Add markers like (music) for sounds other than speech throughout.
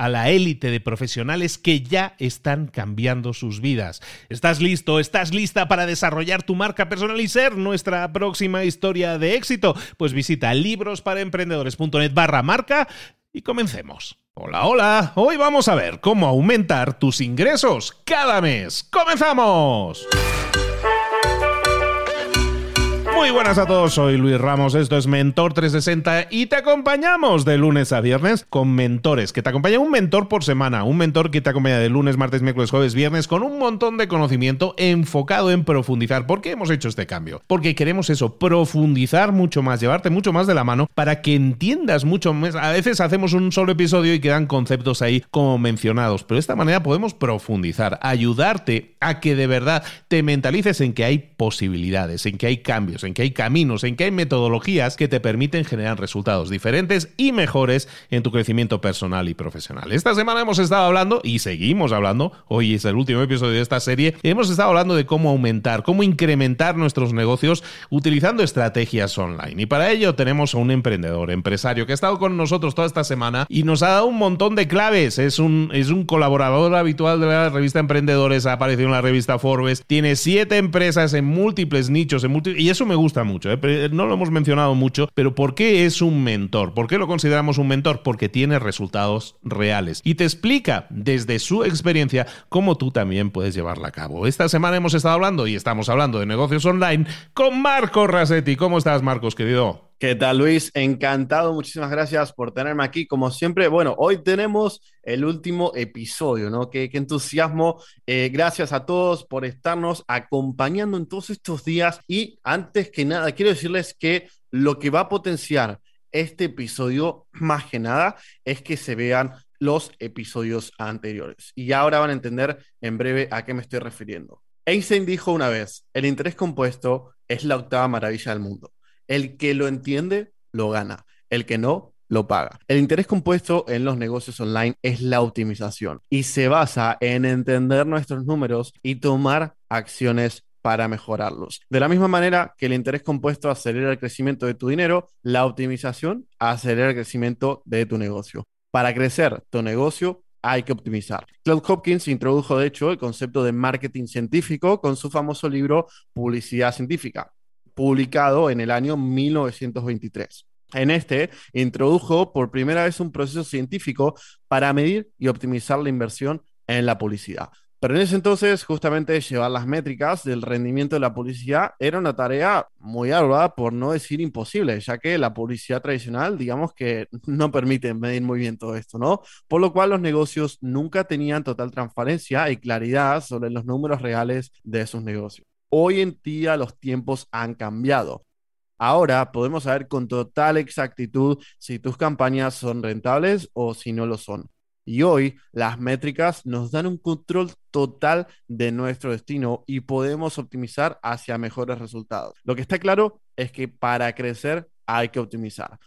a la élite de profesionales que ya están cambiando sus vidas. ¿Estás listo? ¿Estás lista para desarrollar tu marca personal y ser nuestra próxima historia de éxito? Pues visita librosparaemprendedores.net barra marca y comencemos. Hola, hola. Hoy vamos a ver cómo aumentar tus ingresos cada mes. ¡Comenzamos! Muy buenas a todos, soy Luis Ramos, esto es Mentor 360 y te acompañamos de lunes a viernes con mentores, que te acompaña un mentor por semana, un mentor que te acompaña de lunes, martes, miércoles, jueves, viernes con un montón de conocimiento enfocado en profundizar. ¿Por qué hemos hecho este cambio? Porque queremos eso, profundizar mucho más, llevarte mucho más de la mano para que entiendas mucho más. A veces hacemos un solo episodio y quedan conceptos ahí como mencionados, pero de esta manera podemos profundizar, ayudarte a que de verdad te mentalices en que hay posibilidades, en que hay cambios, en que hay caminos, en que hay metodologías que te permiten generar resultados diferentes y mejores en tu crecimiento personal y profesional. Esta semana hemos estado hablando y seguimos hablando, hoy es el último episodio de esta serie, hemos estado hablando de cómo aumentar, cómo incrementar nuestros negocios utilizando estrategias online. Y para ello tenemos a un emprendedor, empresario, que ha estado con nosotros toda esta semana y nos ha dado un montón de claves. Es un, es un colaborador habitual de la revista Emprendedores, ha aparecido en la revista Forbes, tiene siete empresas en múltiples nichos, en y eso me gusta mucho. ¿eh? No lo hemos mencionado mucho, pero ¿por qué es un mentor? ¿Por qué lo consideramos un mentor? Porque tiene resultados reales y te explica desde su experiencia cómo tú también puedes llevarla a cabo. Esta semana hemos estado hablando y estamos hablando de negocios online con Marcos Rasetti. ¿Cómo estás, Marcos, querido? ¿Qué tal, Luis? Encantado, muchísimas gracias por tenerme aquí. Como siempre, bueno, hoy tenemos el último episodio, ¿no? Qué, entusiasmo. Eh, gracias a todos por estarnos acompañando en todos estos días. Y antes que nada, quiero decirles que lo que va a potenciar este episodio, más que nada, es que se vean los episodios anteriores. Y ahora van a entender en breve a qué me estoy refiriendo. Einstein dijo una vez, el interés compuesto es la octava maravilla del mundo. El que lo entiende, lo gana. El que no, lo paga. El interés compuesto en los negocios online es la optimización y se basa en entender nuestros números y tomar acciones para mejorarlos. De la misma manera que el interés compuesto acelera el crecimiento de tu dinero, la optimización acelera el crecimiento de tu negocio. Para crecer tu negocio, hay que optimizar. Claude Hopkins introdujo, de hecho, el concepto de marketing científico con su famoso libro Publicidad Científica publicado en el año 1923. En este introdujo por primera vez un proceso científico para medir y optimizar la inversión en la publicidad. Pero en ese entonces, justamente llevar las métricas del rendimiento de la publicidad era una tarea muy ardua, por no decir imposible, ya que la publicidad tradicional, digamos que no permite medir muy bien todo esto, ¿no? Por lo cual los negocios nunca tenían total transparencia y claridad sobre los números reales de sus negocios. Hoy en día los tiempos han cambiado. Ahora podemos saber con total exactitud si tus campañas son rentables o si no lo son. Y hoy las métricas nos dan un control total de nuestro destino y podemos optimizar hacia mejores resultados. Lo que está claro es que para crecer hay que optimizar.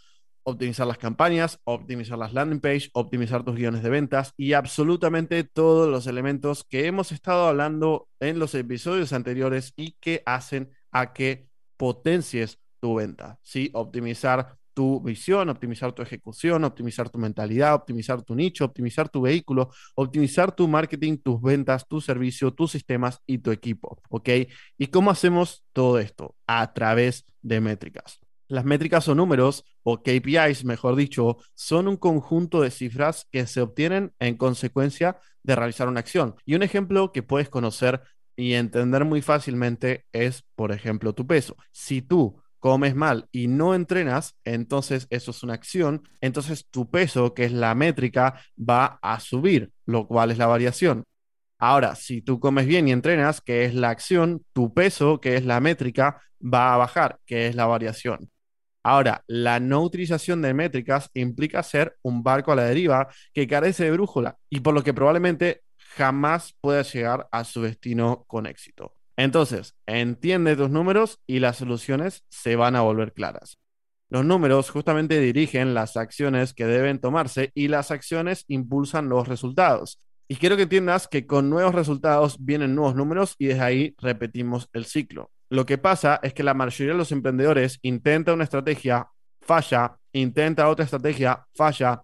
Optimizar las campañas, optimizar las landing page, optimizar tus guiones de ventas y absolutamente todos los elementos que hemos estado hablando en los episodios anteriores y que hacen a que potencies tu venta. ¿sí? Optimizar tu visión, optimizar tu ejecución, optimizar tu mentalidad, optimizar tu nicho, optimizar tu vehículo, optimizar tu marketing, tus ventas, tu servicio, tus sistemas y tu equipo. ¿Ok? ¿Y cómo hacemos todo esto? A través de métricas. Las métricas o números, o KPIs, mejor dicho, son un conjunto de cifras que se obtienen en consecuencia de realizar una acción. Y un ejemplo que puedes conocer y entender muy fácilmente es, por ejemplo, tu peso. Si tú comes mal y no entrenas, entonces eso es una acción, entonces tu peso, que es la métrica, va a subir, lo cual es la variación. Ahora, si tú comes bien y entrenas, que es la acción, tu peso, que es la métrica, va a bajar, que es la variación. Ahora, la no utilización de métricas implica ser un barco a la deriva que carece de brújula y por lo que probablemente jamás pueda llegar a su destino con éxito. Entonces, entiende tus números y las soluciones se van a volver claras. Los números justamente dirigen las acciones que deben tomarse y las acciones impulsan los resultados. Y quiero que entiendas que con nuevos resultados vienen nuevos números y desde ahí repetimos el ciclo. Lo que pasa es que la mayoría de los emprendedores intenta una estrategia, falla, intenta otra estrategia, falla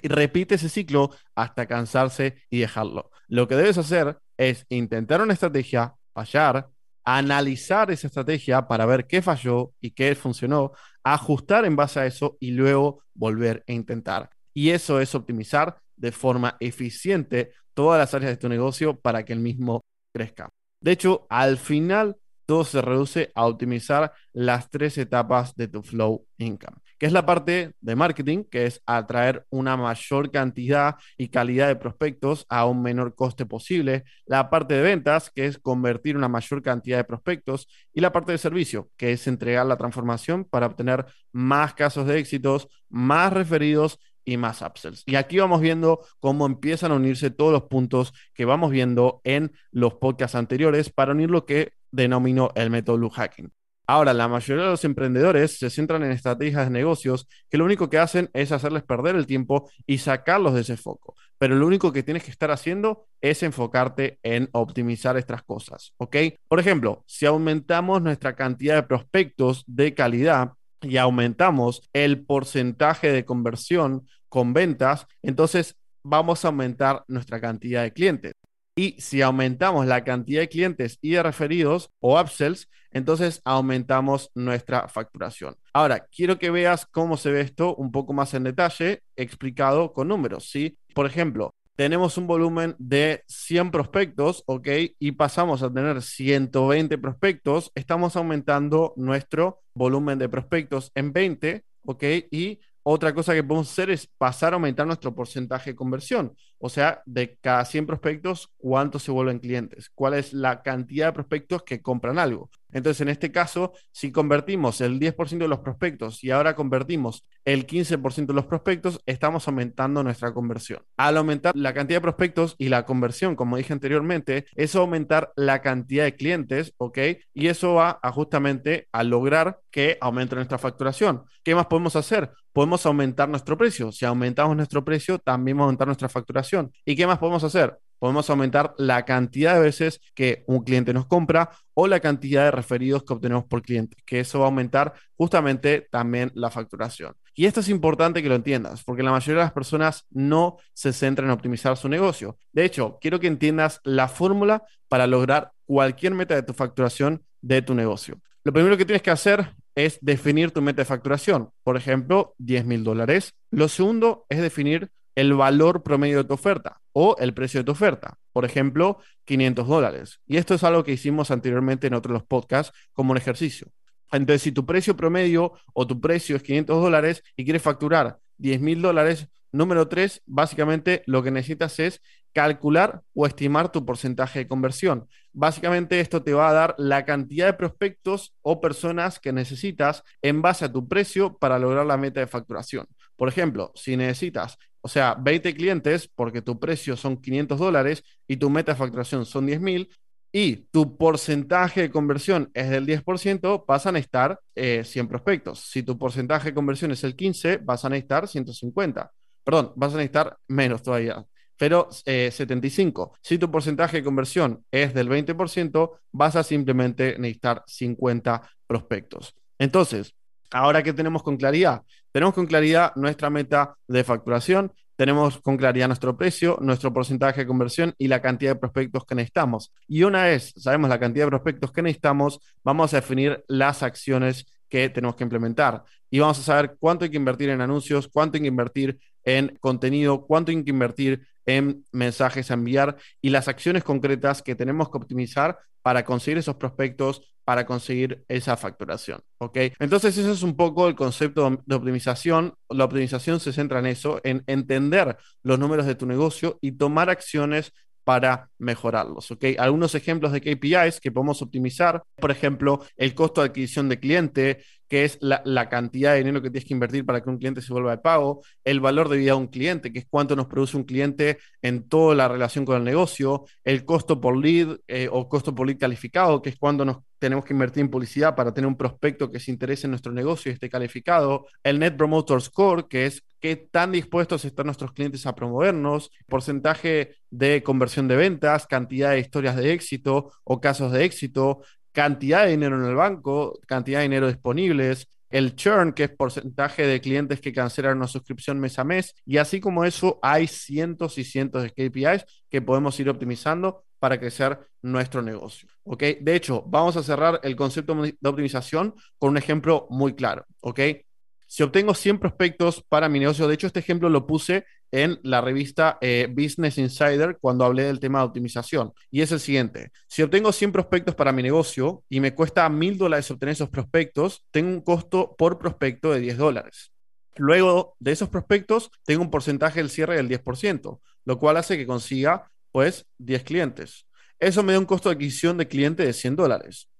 y repite ese ciclo hasta cansarse y dejarlo. Lo que debes hacer es intentar una estrategia, fallar, analizar esa estrategia para ver qué falló y qué funcionó, ajustar en base a eso y luego volver a intentar. Y eso es optimizar de forma eficiente todas las áreas de tu negocio para que el mismo crezca. De hecho, al final todo se reduce a optimizar las tres etapas de tu flow income, que es la parte de marketing, que es atraer una mayor cantidad y calidad de prospectos a un menor coste posible, la parte de ventas, que es convertir una mayor cantidad de prospectos, y la parte de servicio, que es entregar la transformación para obtener más casos de éxitos, más referidos y más upsells. Y aquí vamos viendo cómo empiezan a unirse todos los puntos que vamos viendo en los podcasts anteriores para unir lo que denomino el método Blue Hacking. Ahora, la mayoría de los emprendedores se centran en estrategias de negocios que lo único que hacen es hacerles perder el tiempo y sacarlos de ese foco. Pero lo único que tienes que estar haciendo es enfocarte en optimizar estas cosas, ¿ok? Por ejemplo, si aumentamos nuestra cantidad de prospectos de calidad, y aumentamos el porcentaje de conversión con ventas, entonces vamos a aumentar nuestra cantidad de clientes. Y si aumentamos la cantidad de clientes y de referidos o upsells, entonces aumentamos nuestra facturación. Ahora, quiero que veas cómo se ve esto un poco más en detalle, explicado con números, ¿sí? Por ejemplo, tenemos un volumen de 100 prospectos, ¿ok? Y pasamos a tener 120 prospectos, estamos aumentando nuestro volumen de prospectos en 20, ¿ok? Y otra cosa que podemos hacer es pasar a aumentar nuestro porcentaje de conversión. O sea, de cada 100 prospectos, ¿cuántos se vuelven clientes? ¿Cuál es la cantidad de prospectos que compran algo? Entonces, en este caso, si convertimos el 10% de los prospectos y ahora convertimos el 15% de los prospectos, estamos aumentando nuestra conversión. Al aumentar la cantidad de prospectos y la conversión, como dije anteriormente, eso aumentar la cantidad de clientes, ¿ok? Y eso va a justamente a lograr que aumente nuestra facturación. ¿Qué más podemos hacer? Podemos aumentar nuestro precio. Si aumentamos nuestro precio, también vamos a aumentar nuestra facturación. ¿Y qué más podemos hacer? podemos aumentar la cantidad de veces que un cliente nos compra o la cantidad de referidos que obtenemos por cliente, que eso va a aumentar justamente también la facturación. Y esto es importante que lo entiendas, porque la mayoría de las personas no se centran en optimizar su negocio. De hecho, quiero que entiendas la fórmula para lograr cualquier meta de tu facturación de tu negocio. Lo primero que tienes que hacer es definir tu meta de facturación. Por ejemplo, 10 mil dólares. Lo segundo es definir el valor promedio de tu oferta o el precio de tu oferta. Por ejemplo, 500 dólares. Y esto es algo que hicimos anteriormente en otros podcasts como un ejercicio. Entonces, si tu precio promedio o tu precio es 500 dólares y quieres facturar 10 mil dólares, número tres, básicamente lo que necesitas es calcular o estimar tu porcentaje de conversión. Básicamente esto te va a dar la cantidad de prospectos o personas que necesitas en base a tu precio para lograr la meta de facturación. Por ejemplo, si necesitas, o sea, 20 clientes porque tu precio son 500 dólares y tu meta de facturación son 10 mil, y tu porcentaje de conversión es del 10%, vas a necesitar 100 prospectos. Si tu porcentaje de conversión es el 15, vas a necesitar 150. Perdón, vas a necesitar menos todavía, pero 75. Si tu porcentaje de conversión es del 20%, vas a simplemente necesitar 50 prospectos. Entonces, ahora que tenemos con claridad, tenemos con claridad nuestra meta de facturación, tenemos con claridad nuestro precio, nuestro porcentaje de conversión y la cantidad de prospectos que necesitamos. Y una vez sabemos la cantidad de prospectos que necesitamos, vamos a definir las acciones que tenemos que implementar. Y vamos a saber cuánto hay que invertir en anuncios, cuánto hay que invertir en contenido, cuánto hay que invertir en mensajes a enviar y las acciones concretas que tenemos que optimizar para conseguir esos prospectos, para conseguir esa facturación. ¿Ok? Entonces, ese es un poco el concepto de optimización. La optimización se centra en eso, en entender los números de tu negocio y tomar acciones para mejorarlos. Algunos ejemplos de KPIs que podemos optimizar, por ejemplo, el costo de adquisición de cliente, que es la, cantidad de dinero que tienes que invertir para que un cliente se vuelva de pago, el valor de vida de un cliente, que es cuánto nos produce un cliente en toda la relación con el negocio, el costo por lead eh, o costo por lead calificado, que es cuando nos tenemos que invertir en publicidad para tener un prospecto que se interese en nuestro negocio y esté calificado, el Net Promoter Score, que es qué tan dispuestos están nuestros clientes a promovernos, porcentaje de conversión de ventas, cantidad de historias de éxito o casos de éxito, cantidad de dinero en el banco, cantidad de dinero disponibles, el churn, que es porcentaje de clientes que cancelan una suscripción mes a mes, y así como eso, hay cientos y cientos de KPIs que podemos ir optimizando para crecer nuestro negocio. ¿ok? De hecho, vamos a cerrar el concepto de optimización con un ejemplo muy claro. ¿ok? Si obtengo 100 prospectos para mi negocio, de hecho este ejemplo lo puse en la revista eh, Business Insider cuando hablé del tema de optimización. Y es el siguiente, si obtengo 100 prospectos para mi negocio y me cuesta mil dólares obtener esos prospectos, tengo un costo por prospecto de 10 dólares. Luego de esos prospectos, tengo un porcentaje del cierre del 10%, lo cual hace que consiga pues 10 clientes. Eso me da un costo de adquisición de cliente de 100 dólares.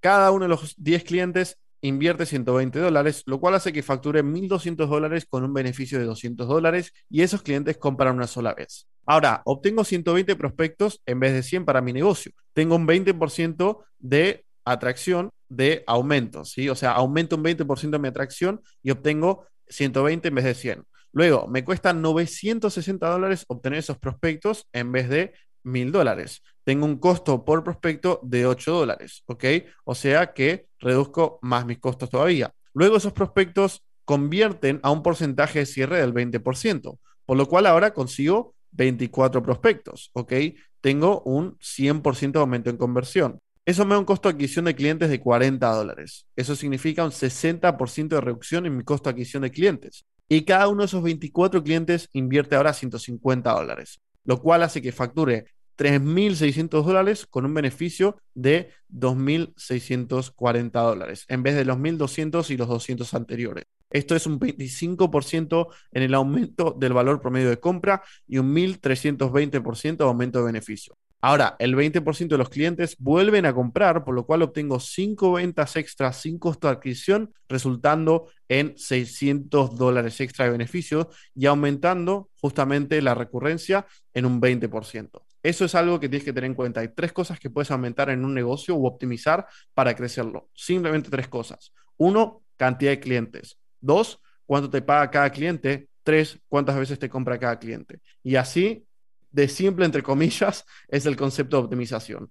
Cada uno de los 10 clientes invierte 120 dólares, lo cual hace que facture 1.200 dólares con un beneficio de 200 dólares y esos clientes compran una sola vez. Ahora, obtengo 120 prospectos en vez de 100 para mi negocio. Tengo un 20% de atracción de aumento, ¿sí? O sea, aumento un 20% de mi atracción y obtengo 120 en vez de 100. Luego, me cuesta 960 dólares obtener esos prospectos en vez de 1000 dólares. Tengo un costo por prospecto de 8 dólares, ¿ok? O sea que reduzco más mis costos todavía. Luego esos prospectos convierten a un porcentaje de cierre del 20%, por lo cual ahora consigo 24 prospectos, ¿ok? Tengo un 100% de aumento en conversión. Eso me da un costo de adquisición de clientes de 40 dólares. Eso significa un 60% de reducción en mi costo de adquisición de clientes. Y cada uno de esos 24 clientes invierte ahora 150 dólares, lo cual hace que facture 3.600 dólares con un beneficio de 2.640 dólares, en vez de los 1.200 y los 200 anteriores. Esto es un 25% en el aumento del valor promedio de compra y un 1.320% de aumento de beneficio. Ahora, el 20% de los clientes vuelven a comprar, por lo cual obtengo 5 ventas extras sin costo de adquisición, resultando en 600 dólares extra de beneficio y aumentando justamente la recurrencia en un 20%. Eso es algo que tienes que tener en cuenta. Hay tres cosas que puedes aumentar en un negocio o optimizar para crecerlo. Simplemente tres cosas. Uno, cantidad de clientes. Dos, cuánto te paga cada cliente. Tres, cuántas veces te compra cada cliente. Y así, de simple, entre comillas, (laughs) es el concepto de optimización.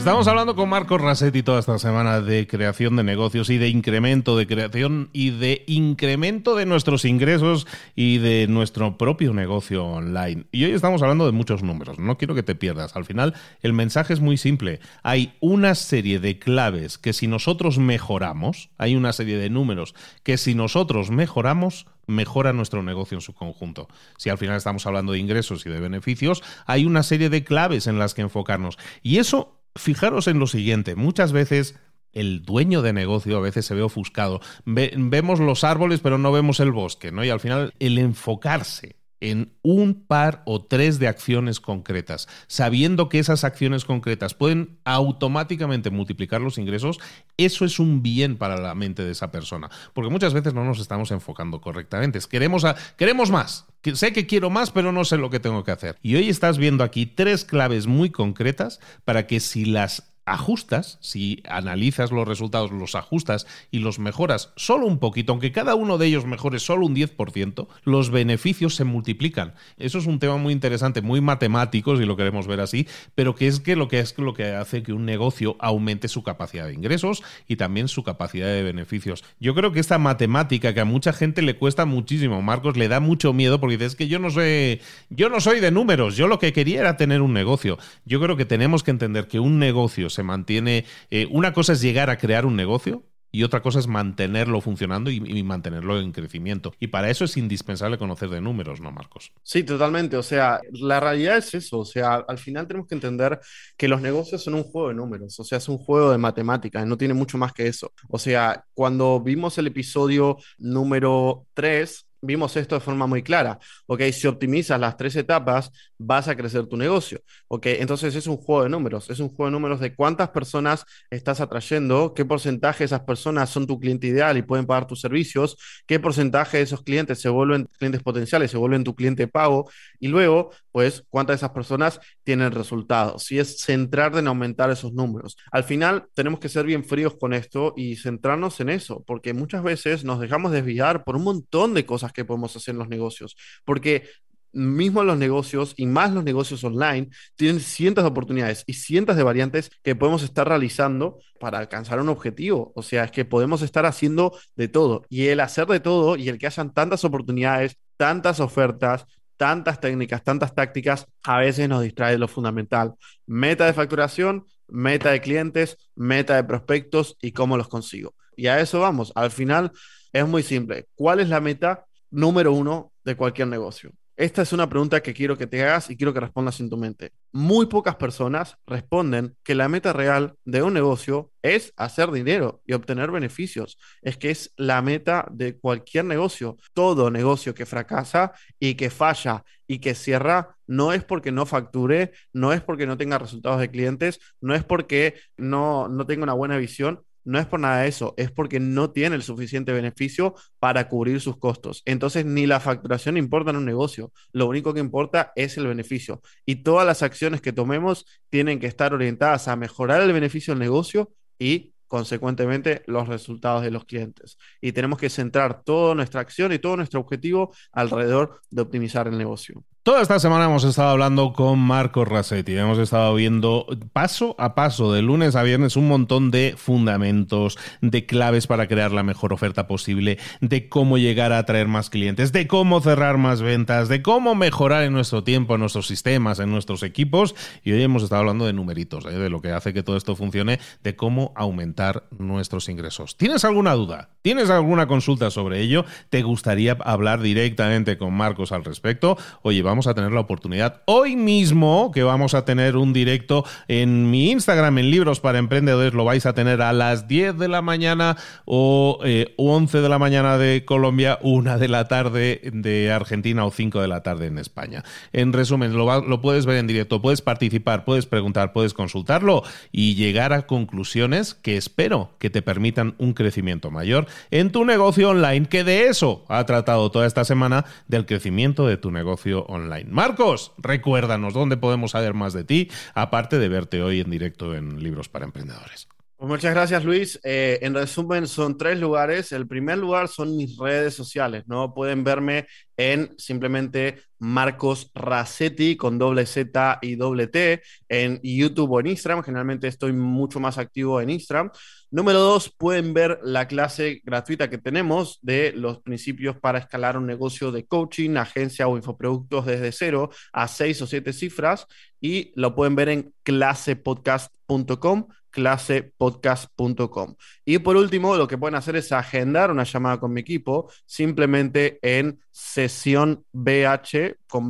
Estamos hablando con Marcos Rasetti toda esta semana de creación de negocios y de incremento de creación y de incremento de nuestros ingresos y de nuestro propio negocio online. Y hoy estamos hablando de muchos números, no quiero que te pierdas. Al final el mensaje es muy simple. Hay una serie de claves que si nosotros mejoramos, hay una serie de números que si nosotros mejoramos, mejora nuestro negocio en su conjunto. Si al final estamos hablando de ingresos y de beneficios, hay una serie de claves en las que enfocarnos. Y eso fijaros en lo siguiente, muchas veces el dueño de negocio a veces se ve ofuscado. vemos los árboles pero no vemos el bosque, ¿no? Y al final el enfocarse en un par o tres de acciones concretas, sabiendo que esas acciones concretas pueden automáticamente multiplicar los ingresos, eso es un bien para la mente de esa persona. Porque muchas veces no nos estamos enfocando correctamente. Queremos, queremos más. Sé que quiero más, pero no sé lo que tengo que hacer. Y hoy estás viendo aquí tres claves muy concretas para que si las ajustas, si analizas los resultados, los ajustas y los mejoras solo un poquito, aunque cada uno de ellos mejore solo un 10%, los beneficios se multiplican. Eso es un tema muy interesante, muy matemático, si lo queremos ver así, pero que es que lo que es lo que hace que un negocio aumente su capacidad de ingresos y también su capacidad de beneficios. Yo creo que esta matemática que a mucha gente le cuesta muchísimo, Marcos, le da mucho miedo porque dice, es que yo no soy yo no soy de números, yo lo que quería era tener un negocio. Yo creo que tenemos que entender que un negocio se mantiene. Eh, una cosa es llegar a crear un negocio y otra cosa es mantenerlo funcionando y, mantenerlo en crecimiento. Y para eso es indispensable conocer de números, ¿no, Marcos? Sí, totalmente. O sea, la realidad es eso. O sea, al final tenemos que entender que los negocios son un juego de números. O sea, es un juego de matemáticas. No tiene mucho más que eso. O sea, cuando vimos el episodio número 3, vimos esto de forma muy clara. Ok, si optimizas las tres etapas, vas a crecer tu negocio. Ok, entonces es un juego de números. Es un juego de números de cuántas personas estás atrayendo, qué porcentaje de esas personas son tu cliente ideal y pueden pagar tus servicios, qué porcentaje de esos clientes se vuelven clientes potenciales, se vuelven tu cliente pago y luego, pues, cuántas de esas personas tienen resultados. Si es centrar en aumentar esos números. Al final, tenemos que ser bien fríos con esto y centrarnos en eso, porque muchas veces nos dejamos desviar por un montón de cosas que podemos hacer en los negocios. Porque mismo los negocios y más los negocios online tienen cientos de oportunidades y cientos de variantes que podemos estar realizando para alcanzar un objetivo. O sea, es que podemos estar haciendo de todo y el hacer de todo y el que hayan tantas oportunidades, tantas ofertas, tantas técnicas, tantas tácticas, a veces nos distrae de lo fundamental. Meta de facturación, meta de clientes, meta de prospectos y cómo los consigo. Y a eso vamos. Al final es muy simple. ¿Cuál es la meta? Número uno de cualquier negocio? Esta es una pregunta que quiero que te hagas y quiero que respondas en tu mente. Muy pocas personas responden que la meta real de un negocio es hacer dinero y obtener beneficios. Es que es la meta de cualquier negocio. Todo negocio que fracasa y que falla y que cierra no es porque no facture, no es porque no tenga resultados de clientes, no es porque no, no tenga una buena visión, no es por nada de eso, es porque no tiene el suficiente beneficio para cubrir sus costos. Entonces, ni la facturación importa en un negocio, lo único que importa es el beneficio. Y todas las acciones que tomemos tienen que estar orientadas a mejorar el beneficio del negocio y consecuentemente los resultados de los clientes. Y tenemos que centrar toda nuestra acción y todo nuestro objetivo alrededor de optimizar el negocio. Toda esta semana hemos estado hablando con Marco Rasetti. Hemos estado viendo paso a paso, de lunes a viernes, un montón de fundamentos, de claves para crear la mejor oferta posible, de cómo llegar a atraer más clientes, de cómo cerrar más ventas, de cómo mejorar en nuestro tiempo, en nuestros sistemas, en nuestros equipos. Y hoy hemos estado hablando de numeritos, ¿eh? de lo que hace que todo esto funcione, de cómo aumentar nuestros ingresos. ¿Tienes alguna duda? ¿Tienes alguna consulta sobre ello? ¿Te gustaría hablar directamente con Marcos al respecto? Oye, vamos a tener la oportunidad hoy mismo que vamos a tener un directo en mi Instagram en Libros para Emprendedores. Lo vais a tener a las 10 de la mañana o 11 eh, de la mañana de Colombia, 1 de la tarde de Argentina o 5 de la tarde en España. En resumen, lo, lo puedes ver en directo, puedes participar, puedes preguntar, puedes consultarlo y llegar a conclusiones que espero que te permitan un crecimiento mayor en tu negocio online, que de eso ha tratado toda esta semana, del crecimiento de tu negocio online Marcos, recuérdanos dónde podemos saber más de ti, aparte de verte hoy en directo en Libros para Emprendedores. Pues muchas gracias, Luis. Eh, en resumen, son tres lugares. El primer lugar son mis redes sociales, ¿no? Pueden verme en simplemente Marcos Racetti con doble Z y doble T en YouTube o en Instagram. Generalmente estoy mucho más activo en Instagram. Número dos, pueden ver la clase gratuita que tenemos de los principios para escalar un negocio de coaching, agencia o infoproductos desde cero a seis o siete cifras y lo pueden ver en clasepodcast.com clasepodcast.com. Y por último, lo que pueden hacer es agendar una llamada con mi equipo simplemente en sesión BH con.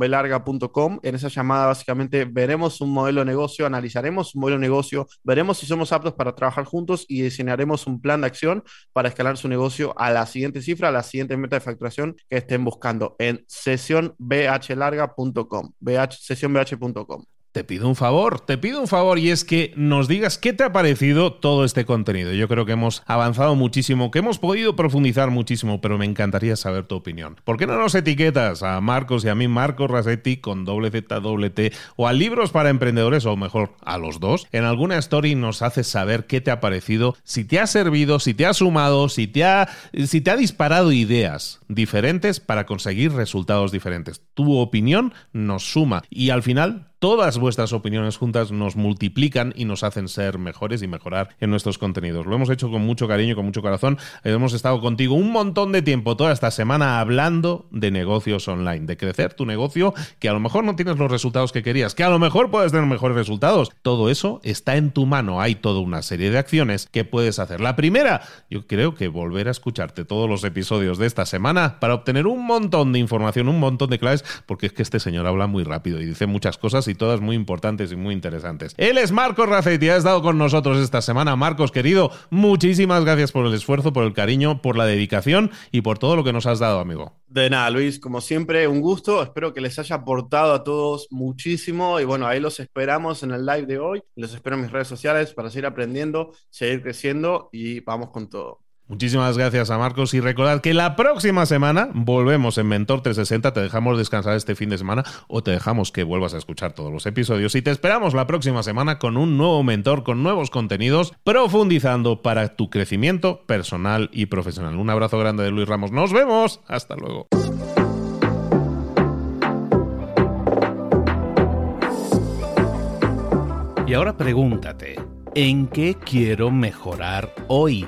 En esa llamada básicamente veremos un modelo de negocio, analizaremos un modelo de negocio, veremos si somos aptos para trabajar juntos y diseñaremos un plan de acción para escalar su negocio a la siguiente cifra, a la siguiente meta de facturación que estén buscando en sesionbhlarga.com, bh, sesionbh.com. Te pido un favor, te pido un favor y es que nos digas qué te ha parecido todo este contenido. Yo creo que hemos avanzado muchísimo, que hemos podido profundizar muchísimo, pero me encantaría saber tu opinión. ¿Por qué no nos etiquetas a Marcos y a mí, Marcos Rasetti con doble o a Libros para Emprendedores, o mejor, a los dos? En alguna story nos haces saber qué te ha parecido, si te ha servido, si te ha sumado, si te ha, si te ha disparado ideas diferentes para conseguir resultados diferentes. Tu opinión nos suma y al final todas vuestras opiniones juntas nos multiplican y nos hacen ser mejores y mejorar en nuestros contenidos. Lo hemos hecho con mucho cariño, con mucho corazón. Hemos estado contigo un montón de tiempo, toda esta semana, hablando de negocios online, de crecer tu negocio, que a lo mejor no tienes los resultados que querías, que a lo mejor puedes tener mejores resultados. Todo eso está en tu mano. Hay toda una serie de acciones que puedes hacer. La primera, yo creo que volver a escucharte todos los episodios de esta semana para obtener un montón de información, un montón de claves, porque es que este señor habla muy rápido y dice muchas cosas todas muy importantes y muy interesantes. Él es Marcos Racetti, ha estado con nosotros esta semana. Marcos, querido, muchísimas gracias por el esfuerzo, por el cariño, por la dedicación y por todo lo que nos has dado, amigo. De nada, Luis, como siempre, un gusto. Espero que les haya aportado a todos muchísimo. Y bueno, ahí los esperamos en el live de hoy. Los espero en mis redes sociales para seguir aprendiendo, seguir creciendo y vamos con todo. Muchísimas gracias a Marcos y recordad que la próxima semana volvemos en Mentor 360, te dejamos descansar este fin de semana o te dejamos que vuelvas a escuchar todos los episodios y te esperamos la próxima semana con un nuevo mentor, con nuevos contenidos, profundizando para tu crecimiento personal y profesional. Un abrazo grande de Luis Ramos, nos vemos, hasta luego. Y ahora pregúntate, ¿en qué quiero mejorar hoy?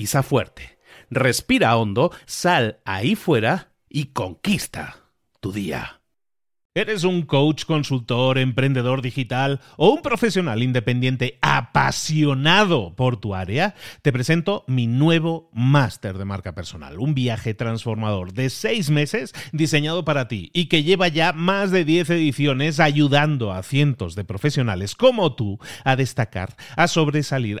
pisa fuerte, respira hondo, sal ahí fuera y conquista tu día. ¿Eres un coach, consultor, emprendedor digital o un profesional independiente apasionado por tu área? Te presento mi nuevo máster de marca personal, un viaje transformador de seis meses diseñado para ti y que lleva ya más de 10 ediciones ayudando a cientos de profesionales como tú a destacar, a sobresalir,